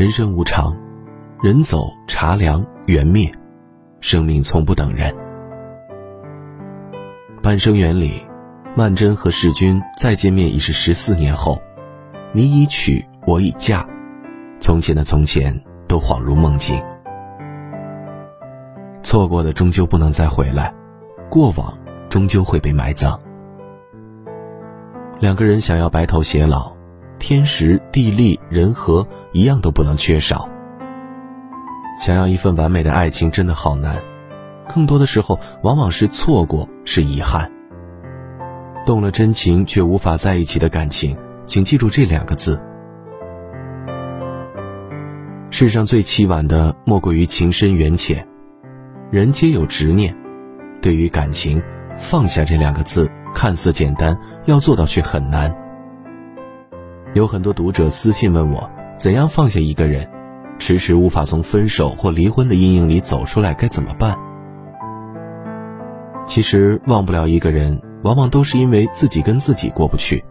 人生无常，人走茶凉缘灭，生命从不等人。半生缘里，曼桢和世钧再见面已是十四年后，你已娶，我已嫁，从前的从前都恍如梦境。错过的终究不能再回来，过往终究会被埋葬。两个人想要白头偕老，天时地利人和一样都不能缺少。想要一份完美的爱情真的好难，更多的时候往往是错过，是遗憾。动了真情却无法在一起的感情，请记住这两个字：世上最凄婉的莫过于情深缘浅。人皆有执念，对于感情，放下这两个字看似简单，要做到却很难。有很多读者私信问我，怎样放下一个人，迟迟无法从分手或离婚的阴影里走出来，该怎么办？其实忘不了一个人，往往都是因为自己跟自己过不去，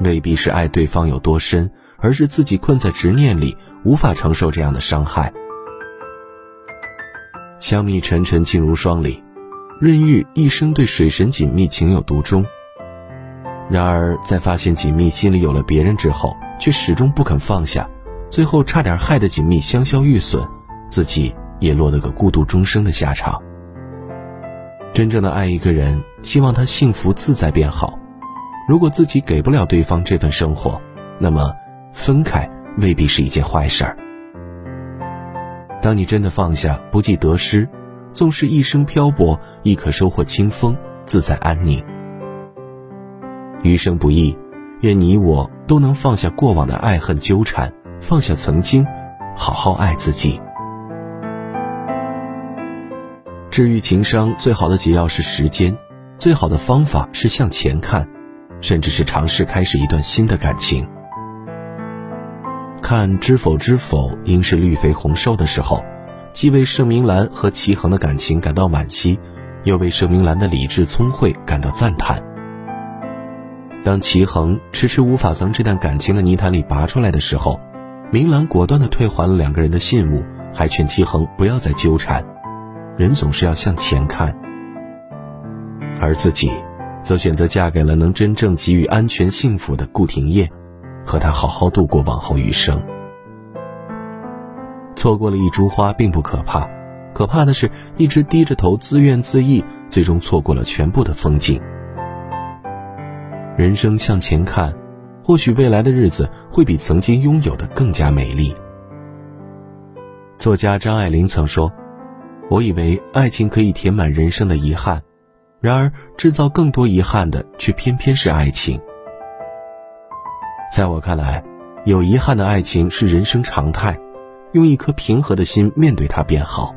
未必是爱对方有多深，而是自己困在执念里，无法承受这样的伤害。香蜜沉沉烬如霜里，润玉一生对水神锦觅情有独钟。然而在发现锦觅心里有了别人之后，却始终不肯放下，最后差点害得锦觅香消玉损，自己也落得个孤独终生的下场。真正的爱一个人，希望他幸福自在便好。如果自己给不了对方这份生活，那么分开未必是一件坏事儿。当你真的放下，不计得失，纵是一生漂泊，亦可收获清风，自在安宁。余生不易，愿你我都能放下过往的爱恨纠缠，放下曾经，好好爱自己。治愈情伤最好的解药是时间，最好的方法是向前看，甚至是尝试开始一段新的感情。看知否知否，应是绿肥红瘦的时候，既为盛明兰和齐衡的感情感到惋惜，又为盛明兰的理智聪慧感到赞叹。当齐恒迟迟无法从这段感情的泥潭里拔出来的时候，明兰果断地退还了两个人的信物，还劝齐恒不要再纠缠。人总是要向前看，而自己，则选择嫁给了能真正给予安全幸福的顾廷烨。和他好好度过往后余生。错过了一株花并不可怕，可怕的是一直低着头自怨自艾，最终错过了全部的风景。人生向前看，或许未来的日子会比曾经拥有的更加美丽。作家张爱玲曾说：“我以为爱情可以填满人生的遗憾，然而制造更多遗憾的却偏偏是爱情。”在我看来，有遗憾的爱情是人生常态，用一颗平和的心面对它便好。